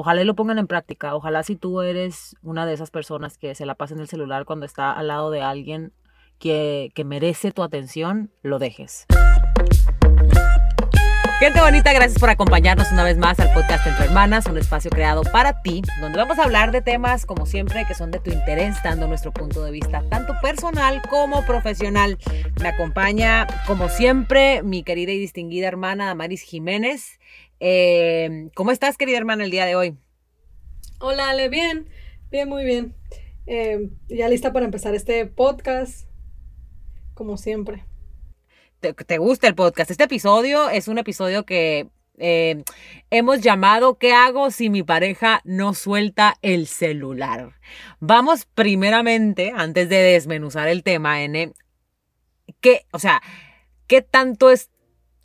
Ojalá y lo pongan en práctica. Ojalá si tú eres una de esas personas que se la pasa en el celular cuando está al lado de alguien que, que merece tu atención, lo dejes. Gente bonita, gracias por acompañarnos una vez más al podcast Entre Hermanas, un espacio creado para ti, donde vamos a hablar de temas, como siempre, que son de tu interés, dando nuestro punto de vista, tanto personal como profesional. Me acompaña, como siempre, mi querida y distinguida hermana Damaris Jiménez. Eh, ¿Cómo estás, querida hermana, el día de hoy? Hola, Ale, bien, bien, muy bien. Eh, ya lista para empezar este podcast, como siempre te, gusta el podcast. Este episodio es un episodio que eh, hemos llamado ¿Qué hago si mi pareja no suelta el celular? Vamos primeramente, antes de desmenuzar el tema, N, ¿qué, o sea, qué tanto es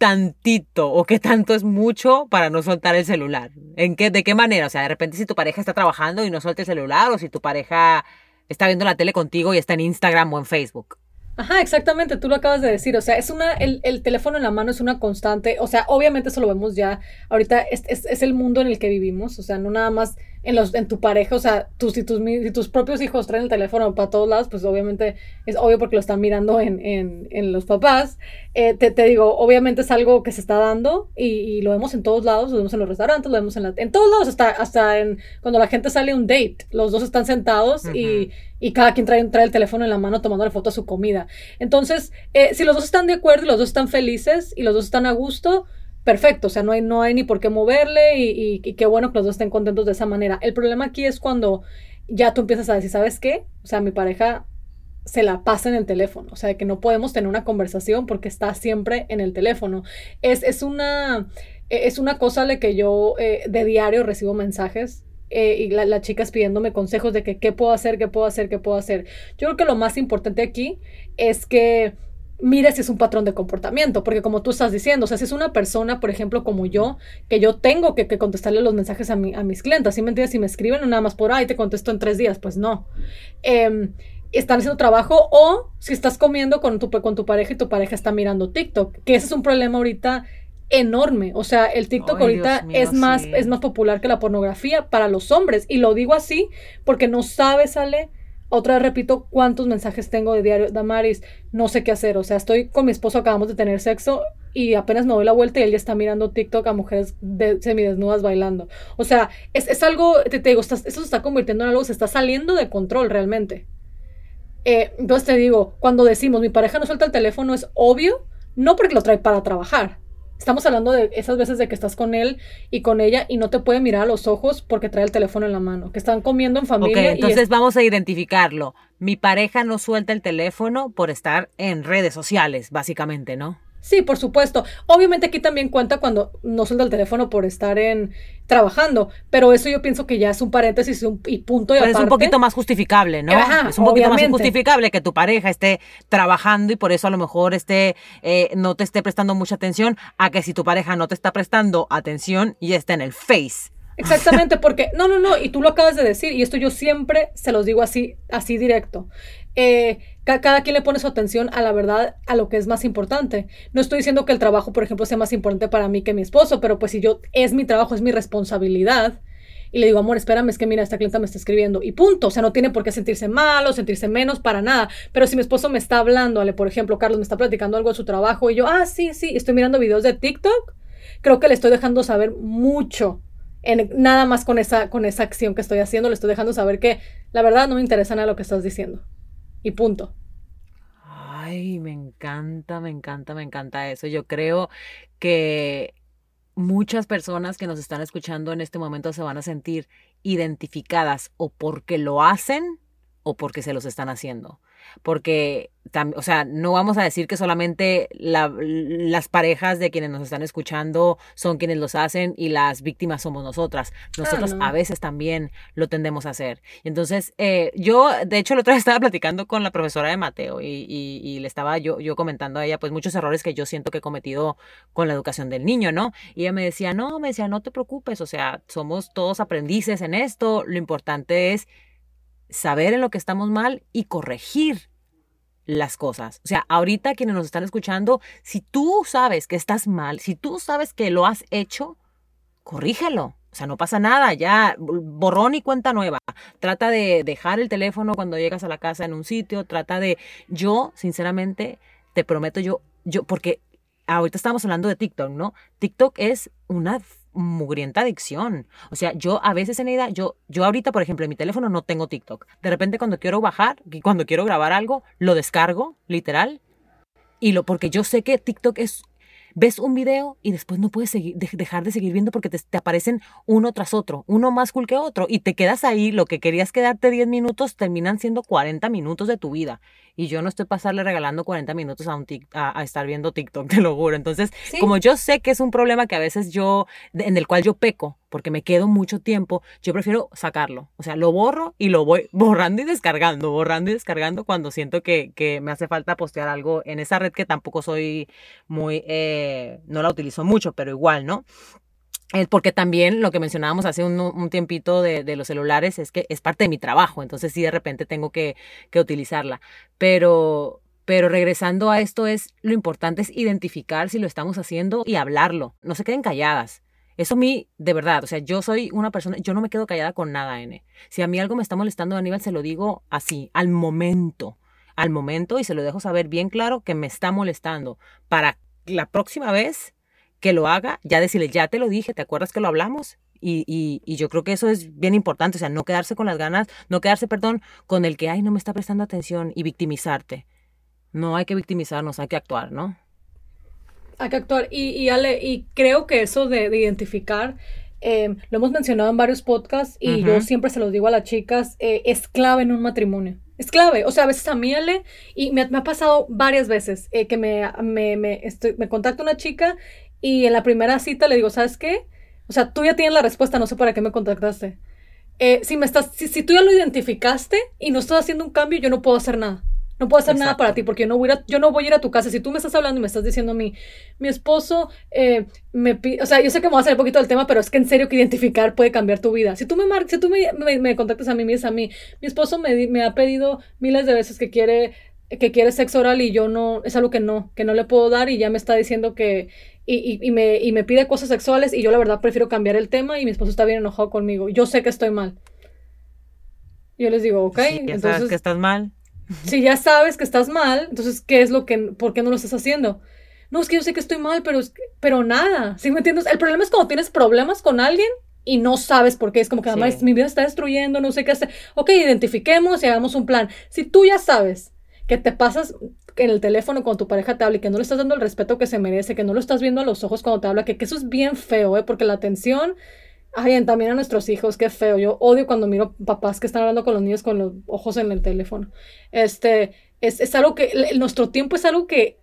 tantito o qué tanto es mucho para no soltar el celular? ¿En qué, ¿De qué manera? O sea, de repente si tu pareja está trabajando y no suelta el celular o si tu pareja está viendo la tele contigo y está en Instagram o en Facebook. Ajá, exactamente, tú lo acabas de decir, o sea, es una, el, el teléfono en la mano es una constante, o sea, obviamente eso lo vemos ya, ahorita es, es, es, el mundo en el que vivimos, o sea, no nada más en, los, en tu pareja, o sea, tus, si, tus, si tus propios hijos traen el teléfono para todos lados, pues obviamente es obvio porque lo están mirando en, en, en los papás, eh, te, te, digo, obviamente es algo que se está dando y, y, lo vemos en todos lados, lo vemos en los restaurantes, lo vemos en, la, en todos lados, hasta, hasta en, cuando la gente sale a un date, los dos están sentados uh -huh. y y cada quien trae, trae, el teléfono en la mano tomando la foto a su comida. Entonces, eh, si los dos están de acuerdo y los dos están felices y los dos están a gusto, perfecto, o sea, no hay, no hay ni por qué moverle y, y, qué bueno que los dos estén contentos de esa manera. El problema aquí es cuando ya tú empiezas a decir, ¿sabes qué? O sea, mi pareja se la pasa en el teléfono, o sea, que no podemos tener una conversación porque está siempre en el teléfono. Es, es una... Es una cosa de que yo eh, de diario recibo mensajes eh, y las la chicas pidiéndome consejos de que qué puedo hacer, qué puedo hacer, qué puedo hacer. Yo creo que lo más importante aquí es que mires si es un patrón de comportamiento, porque como tú estás diciendo, o sea, si es una persona, por ejemplo, como yo, que yo tengo que, que contestarle los mensajes a, mi, a mis clientes, ¿sí me entiendes? Si me escriben nada más por ahí te contesto en tres días, pues no. Eh, están haciendo trabajo o si estás comiendo con tu, con tu pareja y tu pareja está mirando TikTok, que ese es un problema ahorita enorme. O sea, el TikTok Ay, ahorita mío, es, más, sí. es más popular que la pornografía para los hombres. Y lo digo así porque no sabes, Ale. Otra vez repito cuántos mensajes tengo de diario. Damaris, no sé qué hacer. O sea, estoy con mi esposo, acabamos de tener sexo y apenas me doy la vuelta y él ya está mirando TikTok a mujeres de, semidesnudas bailando. O sea, es, es algo, te, te digo, estás, eso se está convirtiendo en algo, se está saliendo de control realmente. Eh, entonces te digo, cuando decimos mi pareja no suelta el teléfono, es obvio, no porque lo trae para trabajar Estamos hablando de esas veces de que estás con él y con ella y no te puede mirar a los ojos porque trae el teléfono en la mano, que están comiendo en familia. Okay, entonces es... vamos a identificarlo. Mi pareja no suelta el teléfono por estar en redes sociales, básicamente, ¿no? Sí, por supuesto. Obviamente aquí también cuenta cuando no suelta el teléfono por estar en trabajando, pero eso yo pienso que ya es un paréntesis un, y punto y pero aparte. es un poquito más justificable, ¿no? Ajá, es un poquito obviamente. más justificable que tu pareja esté trabajando y por eso a lo mejor esté eh, no te esté prestando mucha atención a que si tu pareja no te está prestando atención y está en el face. Exactamente, porque no, no, no, y tú lo acabas de decir, y esto yo siempre se los digo así, así directo. Eh, cada quien le pone su atención a la verdad, a lo que es más importante. No estoy diciendo que el trabajo, por ejemplo, sea más importante para mí que mi esposo, pero pues si yo es mi trabajo, es mi responsabilidad. Y le digo, amor, espérame, es que mira, esta clienta me está escribiendo. Y punto. O sea, no tiene por qué sentirse mal o sentirse menos para nada. Pero si mi esposo me está hablando, ale, por ejemplo, Carlos me está platicando algo de su trabajo y yo, ah, sí, sí, estoy mirando videos de TikTok, creo que le estoy dejando saber mucho en, nada más con esa, con esa acción que estoy haciendo, le estoy dejando saber que la verdad no me interesa nada lo que estás diciendo. Y punto. Ay, me encanta, me encanta, me encanta eso. Yo creo que muchas personas que nos están escuchando en este momento se van a sentir identificadas o porque lo hacen o porque se los están haciendo. Porque, o sea, no vamos a decir que solamente la, las parejas de quienes nos están escuchando son quienes los hacen y las víctimas somos nosotras. Nosotros ah, no. a veces también lo tendemos a hacer. Entonces, eh, yo, de hecho, la otra vez estaba platicando con la profesora de Mateo y, y, y, le estaba yo, yo comentando a ella, pues, muchos errores que yo siento que he cometido con la educación del niño, ¿no? Y ella me decía, no, me decía, no te preocupes, o sea, somos todos aprendices en esto, lo importante es saber en lo que estamos mal y corregir las cosas. O sea, ahorita quienes nos están escuchando, si tú sabes que estás mal, si tú sabes que lo has hecho, corrígelo. O sea, no pasa nada, ya borrón y cuenta nueva. Trata de dejar el teléfono cuando llegas a la casa en un sitio, trata de yo, sinceramente, te prometo yo yo porque ahorita estamos hablando de TikTok, ¿no? TikTok es una mugrienta adicción. O sea, yo a veces en edad, yo, yo ahorita, por ejemplo, en mi teléfono no tengo TikTok. De repente cuando quiero bajar, cuando quiero grabar algo, lo descargo, literal. Y lo, porque yo sé que TikTok es ves un video y después no puedes dejar de seguir viendo porque te, te, aparecen uno tras otro, uno más cool que otro, y te quedas ahí, lo que querías quedarte 10 minutos terminan siendo 40 minutos de tu vida. Y yo no estoy pasarle regalando 40 minutos a, un a, estar viendo TikTok, te lo juro. Entonces, como yo sé que es un problema que a veces yo, en el cual yo peco, porque me quedo mucho tiempo, yo prefiero sacarlo. O sea, lo borro y lo voy borrando y descargando, borrando y descargando cuando siento que, que me hace falta postear algo en esa red que tampoco soy muy, eh, no la utilizo mucho, pero igual, ¿no? Porque también lo que mencionábamos hace un, tiempito de, los celulares es que es parte de mi trabajo, entonces sí de repente tengo que, utilizarla. Pero, pero regresando a esto es, lo importante es identificar si lo estamos haciendo y hablarlo, no se queden calladas. Eso a mí, de verdad, o sea, yo soy una persona, yo no me quedo callada con nada, N. Si a mí algo me está molestando, Aníbal, se lo digo así, al momento, al momento, y se lo dejo saber bien claro que me está molestando, para la próxima vez que lo haga, ya decirle, ya te lo dije, ¿te acuerdas que lo hablamos? Y, y, yo creo que eso es bien importante, o sea, no quedarse con las ganas, no quedarse, perdón, con el que, ay, no me está prestando atención y victimizarte. No hay que victimizarnos, hay que actuar, ¿no? Hay que actuar. Y, y Ale, y creo que eso de, identificar, eh, lo hemos mencionado en varios podcasts y yo siempre se lo digo a las chicas, eh, es clave en un matrimonio. Es clave. O sea, a veces a mí, Ale, y me, ha pasado varias veces eh, que me, me, me, estoy, me contacta una chica y en la primera cita le digo, ¿sabes qué? O sea, tú ya tienes la respuesta, no sé para qué me contactaste. Eh, si, me estás, si, tú ya lo identificaste y no estás haciendo un cambio, yo no puedo hacer nada. No puedo hacer nada para ti porque yo no, voy a, yo no voy a ir a tu casa. Si tú me estás hablando y me estás diciendo a mí, mi esposo eh, me pide, o sea, yo sé que me voy a hacer un poquito del tema, pero es que en serio que identificar puede cambiar tu vida. Si tú me, mar si tú me, me, contactas a mí, me dices a mí, mi esposo me, me ha pedido miles de veces que quiere que quiere sexo oral y yo no, es algo que no, que no le puedo dar y ya me está diciendo que, y, y, me, y me pide cosas sexuales y yo la verdad prefiero cambiar el tema y mi esposo está bien enojado conmigo. Yo sé que estoy mal. Yo les digo, ok, ya entonces... Sabes que estás mal. Si ya sabes que estás mal, entonces, ¿qué es lo que, por qué no lo estás haciendo? No, es que yo sé que estoy mal, pero, pero nada, ¿sí me entiendes? El problema es cuando tienes problemas con alguien y no sabes por qué. Es como que además mi vida está destruyendo, no sé qué hacer. Ok, identifiquemos y hagamos un plan. Si tú ya sabes que te pasas en el teléfono cuando tu pareja te habla y que no le estás dando el respeto que se merece, que no lo estás viendo a los ojos cuando te habla, que, eso es bien feo, ¿eh? Porque la atención, ay, también a nuestros hijos, qué feo. Yo odio cuando miro papás que están hablando con los niños con los ojos en el teléfono. Este, es, es algo que, nuestro tiempo es algo que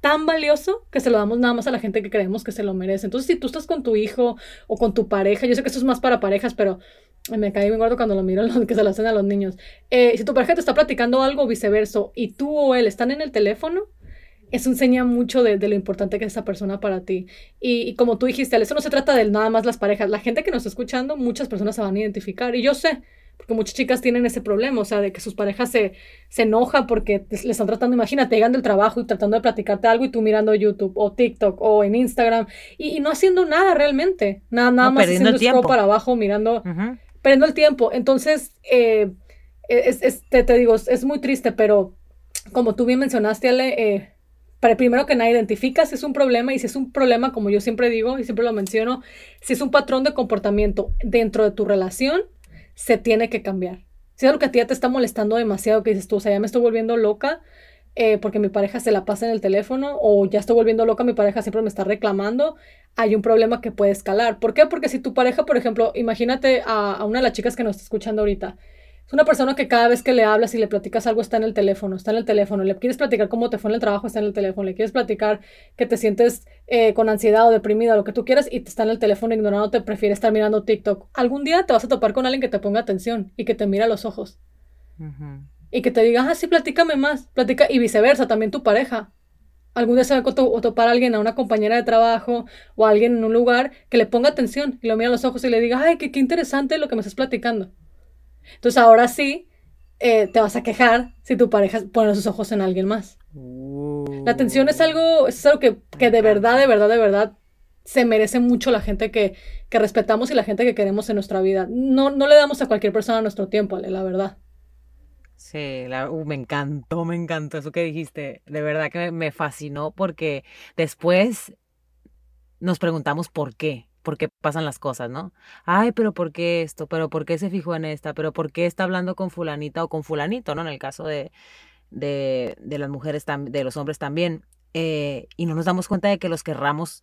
tan valioso que se lo damos nada más a la gente que creemos que se lo merece. Entonces, si tú estás con tu hijo o con tu pareja, yo sé que esto es más para parejas, pero me caí bien gordo cuando lo miro que se lo hacen a los niños. Eh, si tu pareja te está platicando algo viceversa y tú o él están en el teléfono, eso enseña mucho de, lo importante que es esa persona para ti. Y, como tú dijiste, eso no se trata de nada más las parejas. La gente que nos está escuchando, muchas personas se van a identificar. Y yo sé, porque muchas chicas tienen ese problema, o sea, de que sus parejas se, se enojan porque le están tratando, imagínate, llegando del trabajo y tratando de platicarte algo y tú mirando YouTube o TikTok o en Instagram y, no haciendo nada realmente. Nada, nada más haciendo el tiempo. para abajo, mirando perdiendo el tiempo. Entonces, eh, es, te, digo, es muy triste, pero como tú bien mencionaste, Ale, eh, primero que nada identifica si es un problema y si es un problema, como yo siempre digo y siempre lo menciono, si es un patrón de comportamiento dentro de tu relación, se tiene que cambiar. Si es algo que a ti ya te está molestando demasiado, que dices tú, o sea, ya me estoy volviendo loca, eh, porque mi pareja se la pasa en el teléfono o ya estoy volviendo loca, mi pareja siempre me está reclamando, hay un problema que puede escalar. ¿Por qué? Porque si tu pareja, por ejemplo, imagínate a, una de las chicas que nos está escuchando ahorita, es una persona que cada vez que le hablas y le platicas algo está en el teléfono, está en el teléfono. Le quieres platicar cómo te fue en el trabajo, está en el teléfono. Le quieres platicar que te sientes eh, con ansiedad o deprimida, lo que tú quieras, y te está en el teléfono ignorando, te prefiere estar mirando TikTok. Algún día te vas a topar con alguien que te ponga atención y que te mira a los ojos y que te diga, ah, sí, platícame más, platica, y viceversa, también tu pareja. Algún día se va a topar a alguien, a una compañera de trabajo o a alguien en un lugar que le ponga atención y lo mira a los ojos y le diga, ay, qué, qué interesante lo que me estás platicando. Entonces ahora sí eh, te vas a quejar si tu pareja pone sus ojos en alguien más. La atención es algo, es algo que, que de verdad, de verdad, de verdad se merece mucho la gente que, que respetamos y la gente que queremos en nuestra vida. No, no le damos a cualquier persona nuestro tiempo, Ale, la verdad. Sí, uh, me encantó, me encantó eso que dijiste. De verdad que me fascinó porque después nos preguntamos por qué, por qué pasan las cosas, ¿no? Ay, pero ¿por qué esto? ¿Pero por qué se fijó en esta? ¿Pero por qué está hablando con fulanita o con fulanito, ¿no? En el caso de, de, de las mujeres, de los hombres también. Eh, y no nos damos cuenta de que los querramos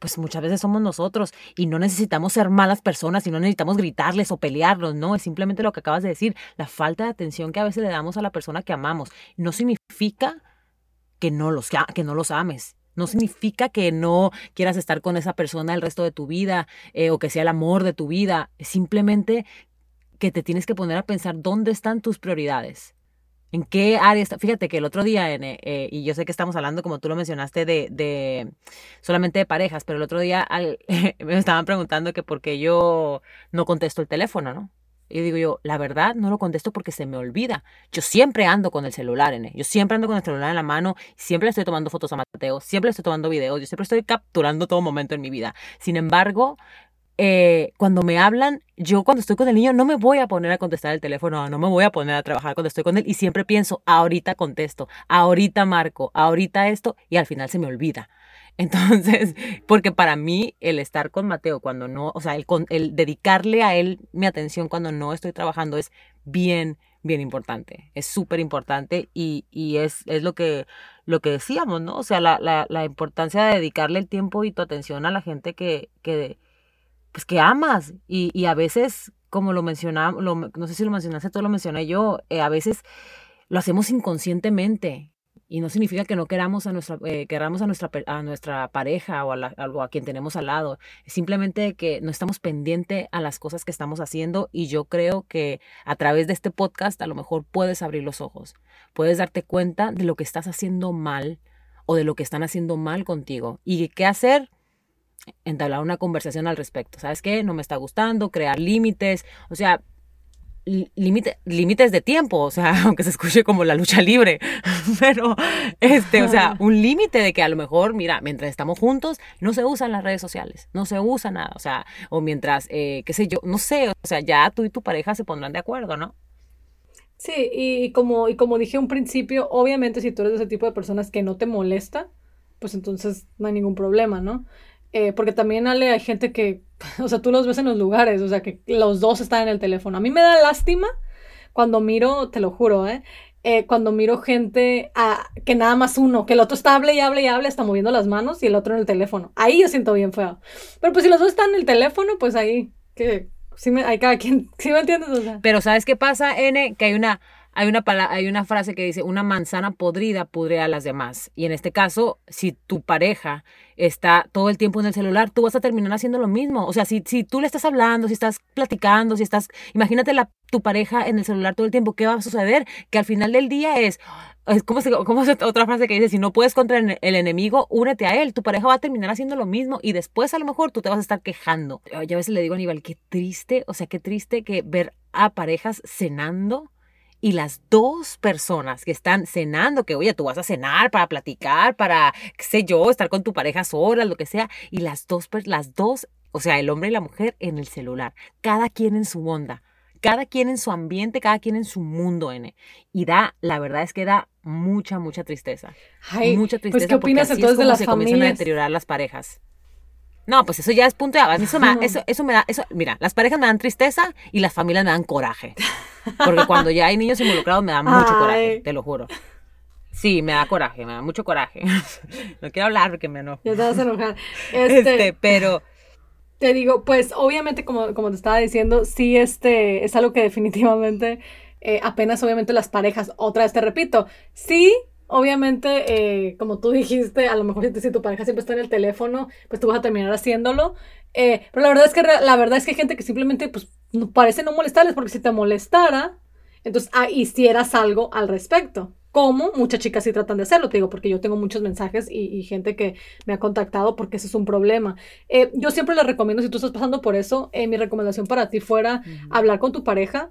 pues muchas veces somos nosotros y no necesitamos ser malas personas y no necesitamos gritarles o pelearlos, no, es simplemente lo que acabas de decir, la falta de atención que a veces le damos a la persona que amamos. No significa que no los, que no los ames, no significa que no quieras estar con esa persona el resto de tu vida eh, o que sea el amor de tu vida, es simplemente que te tienes que poner a pensar dónde están tus prioridades. ¿En qué área está? Fíjate que el otro día, eh, y yo sé que estamos hablando, como tú lo mencionaste, de, de solamente de parejas, pero el otro día me estaban preguntando que por qué yo no contesto el teléfono, ¿no? Y digo yo, la verdad, no lo contesto porque se me olvida. Yo siempre ando con el celular, en Yo siempre ando con el celular en la mano, siempre estoy tomando fotos a Mateo, siempre estoy tomando videos, yo siempre estoy capturando todo momento en mi vida. Sin embargo, eh, cuando me hablan, yo cuando estoy con el niño no me voy a poner a contestar el teléfono, no me voy a poner a trabajar cuando estoy con él y siempre pienso, ahorita contesto, ahorita marco, ahorita esto y al final se me olvida. Entonces, porque para mí el estar con Mateo cuando no, o sea, el, el dedicarle a él mi atención cuando no estoy trabajando es bien, bien importante. Es súper importante y, y, es, es lo, que, lo que decíamos, ¿no? O sea, la, la, la importancia de dedicarle el tiempo y tu atención a la gente que, que, pues que amas y, y a veces, como lo mencionamos, no sé si lo mencionaste, todo lo mencioné yo, eh, a veces lo hacemos inconscientemente y no significa que no queramos a nuestra, eh, queramos a nuestra, a nuestra pareja o a, a quien tenemos al lado. Simplemente que no estamos pendientes a las cosas que estamos haciendo y yo creo que a través de este podcast a lo mejor puedes abrir los ojos, puedes darte cuenta de lo que estás haciendo mal o de lo que están haciendo mal contigo y qué hacer entablar una conversación al respecto. ¿Sabes qué? No me está gustando, crear límites, o sea, límites de tiempo, o sea, aunque se escuche como la lucha libre, pero, este, o sea, un límite de que a lo mejor, mira, mientras estamos juntos, no se usan las redes sociales, no se usa nada, o sea, o mientras, eh, qué sé yo, no sé, o sea, ya tú y tu pareja se pondrán de acuerdo, ¿no? Sí, y como, y como dije un principio, obviamente si tú eres de ese tipo de personas que no te molesta, pues entonces no hay ningún problema, ¿no? Eh, porque también, Ale, hay gente que, o sea, tú los ves en los lugares, o sea, que los dos están en el teléfono. A mí me da lástima cuando miro, te lo juro, ¿eh? eh cuando miro gente a, que nada más uno, que el otro está hable y hable y hable, está moviendo las manos y el otro en el teléfono. Ahí yo siento bien feo. Pero pues si los dos están en el teléfono, pues ahí, que sí me, hay cada quien, ¿sí me entiendes? O sea. Pero ¿sabes qué pasa, N? Que hay una hay una, hay una frase que dice, una manzana podrida pudre a las demás. Y en este caso, si tu pareja está todo el tiempo en el celular, tú vas a terminar haciendo lo mismo. O sea, si, si tú le estás hablando, si estás platicando, si estás, imagínate la, tu pareja en el celular todo el tiempo, ¿qué va a suceder? Que al final del día es, ¿cómo, se, cómo es otra frase que dice? Si no puedes contra el, enemigo, únete a él. Tu pareja va a terminar haciendo lo mismo y después a lo mejor tú te vas a estar quejando. Yo a veces le digo a Aníbal, qué triste, o sea, qué triste que ver a parejas cenando y las dos personas que están cenando, que oye, tú vas a cenar para platicar, para, qué sé yo, estar con tu pareja sola, lo que sea, y las dos, las dos, o sea, el hombre y la mujer en el celular, cada quien en su onda, cada quien en su ambiente, cada quien en su mundo, N. Y da, la verdad es que da mucha, mucha tristeza. Ay, mucha tristeza. Pues, ¿qué opinas entonces de las se comienzan a deteriorar las parejas. No, pues eso ya es punto de eso me, eso, eso me da, eso, mira, las parejas me dan tristeza y las familias me dan coraje. Porque cuando ya hay niños involucrados me da mucho coraje, te lo juro. Sí, me da coraje, me da mucho coraje. No quiero hablar porque me enojo. Ya te vas a enojar. Este, este, pero... Te digo, pues obviamente como, como te estaba diciendo, sí este es algo que definitivamente eh, apenas obviamente las parejas, otra vez te repito, sí Obviamente, eh, como tú dijiste, a lo mejor si, tu pareja siempre está en el teléfono, pues tú vas a terminar haciéndolo. Eh, pero la verdad es que la verdad es que hay gente que simplemente pues parece no molestarles porque si te molestara, entonces ah, hicieras algo al respecto. Como muchas chicas sí tratan de hacerlo, te digo, porque yo tengo muchos mensajes y, gente que me ha contactado porque ese es un problema. Eh, yo siempre les recomiendo, si tú estás pasando por eso, mi recomendación para ti fuera hablar con tu pareja,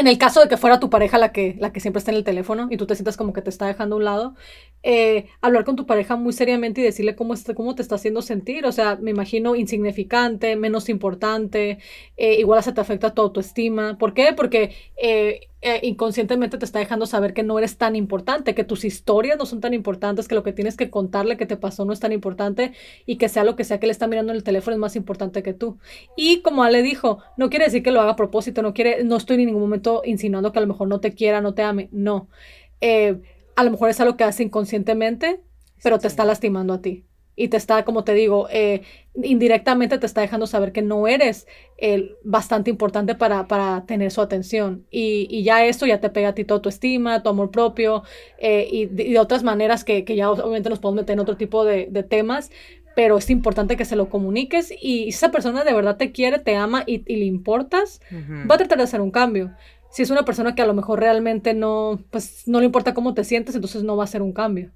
en el caso de que fuera tu pareja la que, la que siempre está en el teléfono y tú te sientas como que te está dejando a un lado, eh, hablar con tu pareja muy seriamente y decirle cómo, está, cómo te está haciendo sentir. O sea, me imagino insignificante, menos importante, eh, igual se te afecta tu autoestima. ¿Por qué? Porque eh, inconscientemente te está dejando saber que no eres tan importante, que tus historias no son tan importantes, que lo que tienes que contarle que te pasó no es tan importante y que sea lo que sea que le está mirando en el teléfono es más importante que tú. Y como Ale dijo, no quiere decir que lo haga a propósito, no quiere, no estoy en ningún momento insinuando que a lo mejor no te quiera, no te ame, no. Eh, a lo mejor es algo que hace inconscientemente, pero te está lastimando a ti. Y te está, como te digo, eh, indirectamente te está dejando saber que no eres bastante importante para, para tener su atención. Y, y, ya esto ya te pega a ti toda tu estima, tu amor propio eh, y, de, otras maneras que, que, ya obviamente nos podemos meter en otro tipo de, de, temas. Pero es importante que se lo comuniques y si esa persona de verdad te quiere, te ama y, y le importas, va a tratar de hacer un cambio si es una persona que a lo mejor realmente no, pues no le importa cómo te sientes, entonces no va a ser un cambio.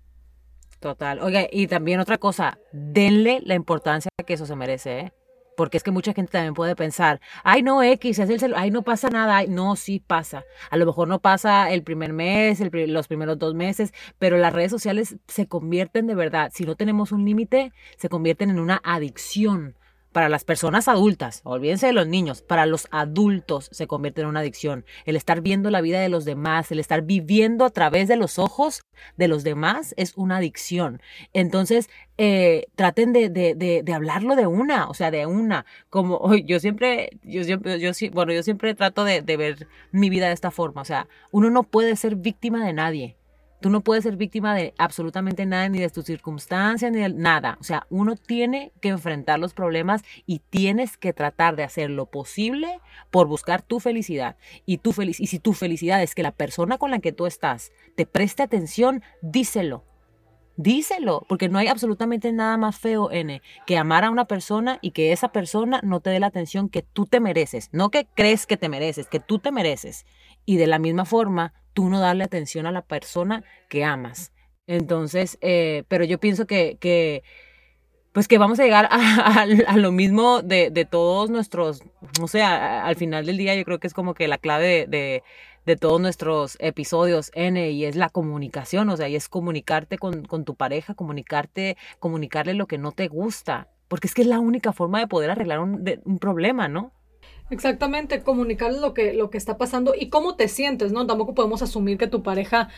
Total. Oiga, y también otra cosa, denle la importancia que eso se merece, ¿eh? Porque es que mucha gente también puede pensar, ay, no, X, es el celular, ay, no pasa nada. no, sí pasa. A lo mejor no pasa el primer mes, los primeros dos meses, pero las redes sociales se convierten de verdad, si no tenemos un límite, se convierten en una adicción para las personas adultas, olvídense de los niños, para los adultos se convierte en una adicción. El estar viendo la vida de los demás, el estar viviendo a través de los ojos de los demás es una adicción. Entonces, eh, traten de, de, de, hablarlo de una, o sea, de una. Como yo siempre, yo siempre, yo, bueno, yo siempre trato de ver mi vida de esta forma. O sea, uno no puede ser víctima de nadie. Tú no puedes ser víctima de absolutamente nada, ni de tus circunstancias, ni de nada. O sea, uno tiene que enfrentar los problemas y tienes que tratar de hacer lo posible por buscar tu felicidad. Y, tu y si tu felicidad es que la persona con la que tú estás te preste atención, díselo. Díselo, porque no hay absolutamente nada más feo, N, que amar a una persona y que esa persona no te dé la atención que tú te mereces, no que crees que te mereces, que tú te mereces. Y de la misma forma, tú no darle atención a la persona que amas. Entonces, eh, pero yo pienso que, que, pues que vamos a llegar a, lo mismo de, de, todos nuestros, o sea, al final del día yo creo que es como que la clave de, de, todos nuestros episodios N y es la comunicación, o sea, y es comunicarte con, con tu pareja, comunicarte, comunicarle lo que no te gusta, porque es que es la única forma de poder arreglar un, un problema, ¿no? Exactamente, comunicar lo que, lo que está pasando y cómo te sientes, ¿no? Tampoco podemos asumir que tu pareja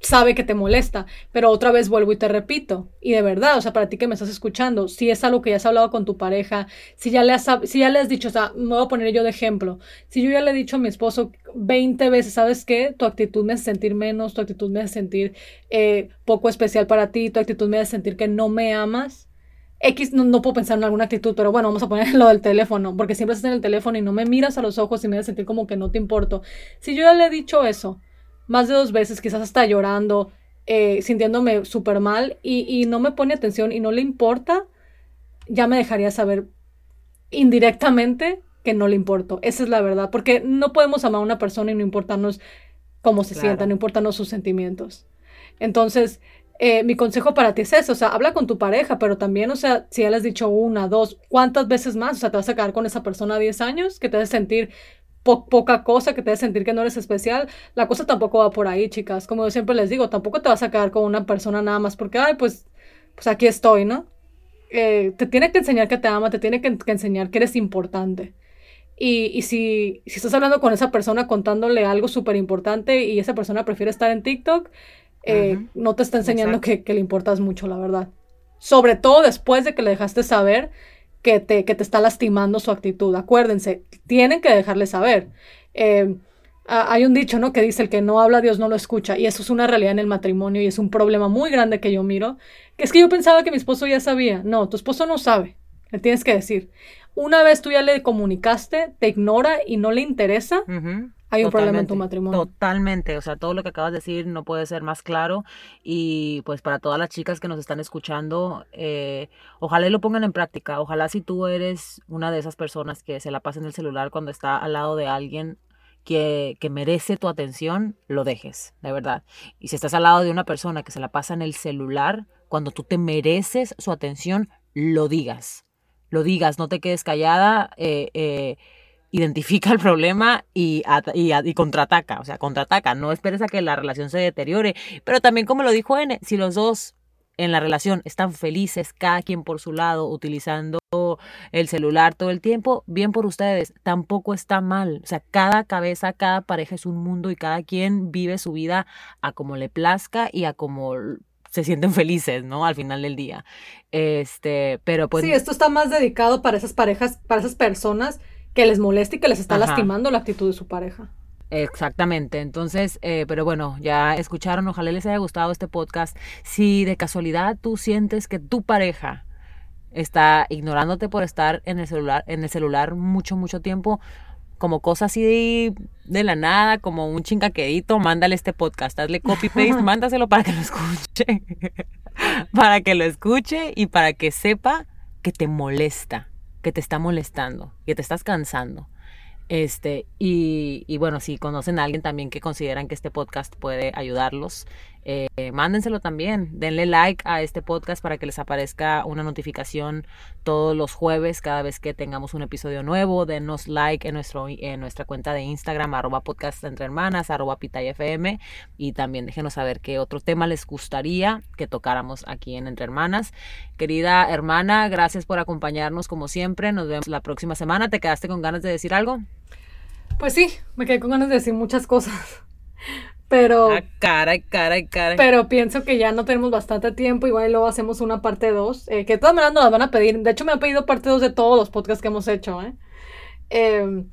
sabe que te molesta, pero otra vez vuelvo y te repito, y de verdad, o sea, para ti que me estás escuchando, si es algo que ya has hablado con tu pareja, si ya le has, si ya le has dicho, o sea, me voy a poner yo de ejemplo, si yo ya le he dicho a mi esposo 20 veces, ¿sabes qué? Tu actitud me hace sentir menos, tu actitud me hace sentir eh, poco especial para ti, tu actitud me hace sentir que no me amas, X, no, puedo pensar en alguna actitud, pero bueno, vamos a poner lo del teléfono, porque siempre estás en el teléfono y no me miras a los ojos y me hace sentir como que no te importo. Si yo ya le he dicho eso más de dos veces, quizás hasta llorando, eh, sintiéndome súper mal y, y no me pone atención y no le importa, ya me dejaría saber indirectamente que no le importo. Esa es la verdad, porque no podemos amar a una persona y no importarnos cómo se sienta, no importarnos sus sentimientos. Entonces, eh, mi consejo para ti es eso, o sea, habla con tu pareja, pero también, o sea, si ya le has dicho una, dos, ¿cuántas veces más? O sea, te vas a quedar con esa persona 10 años que te hace sentir poca cosa, que te hace sentir que no eres especial. La cosa tampoco va por ahí, chicas. Como yo siempre les digo, tampoco te vas a quedar con una persona nada más porque, ay, pues, pues aquí estoy, ¿no? Eh, te tiene que enseñar que te ama, te tiene que, enseñar que eres importante. Y, y si, si estás hablando con esa persona contándole algo súper importante y esa persona prefiere estar en TikTok, eh, no te está enseñando que, le importas mucho, la verdad. Sobre todo después de que le dejaste saber que te, que te está lastimando su actitud. Acuérdense, tienen que dejarle saber. Eh, hay un dicho, ¿no? Que dice, el que no habla, Dios no lo escucha. Y eso es una realidad en el matrimonio y es un problema muy grande que yo miro. Que es que yo pensaba que mi esposo ya sabía. No, tu esposo no sabe. Le tienes que decir. Una vez tú ya le comunicaste, te ignora y no le interesa, hay un problema en tu matrimonio. Totalmente, o sea, todo lo que acabas de decir no puede ser más claro. Y pues para todas las chicas que nos están escuchando, eh, ojalá lo pongan en práctica, ojalá si tú eres una de esas personas que se la pasa en el celular cuando está al lado de alguien que, que merece tu atención, lo dejes, de verdad. Y si estás al lado de una persona que se la pasa en el celular, cuando tú te mereces su atención, lo digas, lo digas, no te quedes callada. eh, eh identifica el problema y, y, contraataca, o sea, contraataca, no esperes a que la relación se deteriore, pero también como lo dijo N, si los dos en la relación están felices, cada quien por su lado, utilizando el celular todo el tiempo, bien por ustedes, tampoco está mal. O sea, cada cabeza, cada pareja es un mundo y cada quien vive su vida a como le plazca y a como se sienten felices, ¿no? Al final del día. Este, pero pues... Sí, esto está más dedicado para esas parejas, para esas personas que les molesta y que les está lastimando la actitud de su pareja. Exactamente, entonces, eh, pero bueno, ya escucharon, ojalá les haya gustado este podcast. Si de casualidad tú sientes que tu pareja está ignorándote por estar en el celular, en el celular mucho, mucho tiempo, como cosa así de, la nada, como un chingaquedito, mándale este podcast, hazle copy paste, mándaselo para que lo escuche, para que lo escuche y para que sepa que te molesta, que te está molestando, que te estás cansando. Este, y, y, bueno, si conocen a alguien también que consideran que este podcast puede ayudarlos, eh, mándenselo también. Denle like a este podcast para que les aparezca una notificación todos los jueves cada vez que tengamos un episodio nuevo. Denos like en, nuestro, en nuestra cuenta de Instagram, arroba podcast entre hermanas, arroba pitayfm. Y también déjenos saber qué otro tema les gustaría que tocáramos aquí en Entre Hermanas. Querida hermana, gracias por acompañarnos como siempre. Nos vemos la próxima semana. ¿Te quedaste con ganas de decir algo? Pues sí, me quedé con ganas de decir muchas cosas. Pero. Ah, cara, cara, cara. Pero pienso que ya no tenemos bastante tiempo. Igual luego hacemos una parte 2. Eh, que de todas maneras nos las van a pedir. De hecho, me han pedido parte 2 de todos los podcasts que hemos hecho, ¿eh? Em,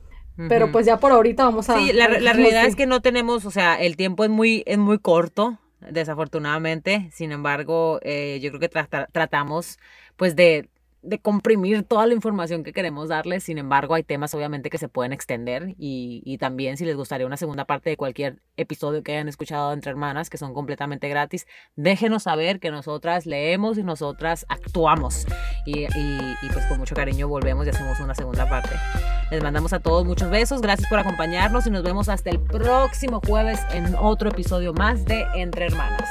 pero pues ya por ahorita vamos a. Sí, la, realidad es que no tenemos, o sea, el tiempo es muy, es muy corto, desafortunadamente. Sin embargo, eh, yo creo que tratamos, pues, de de comprimir toda la información que queremos darles. Sin embargo, hay temas obviamente que se pueden extender y, y, también si les gustaría una segunda parte de cualquier episodio que hayan escuchado entre hermanas, que son completamente gratis, déjenos saber que nosotras leemos y nosotras actuamos. Y, y, y pues con mucho cariño volvemos y hacemos una segunda parte. Les mandamos a todos muchos besos, gracias por acompañarnos y nos vemos hasta el próximo jueves en otro episodio más de Entre Hermanas.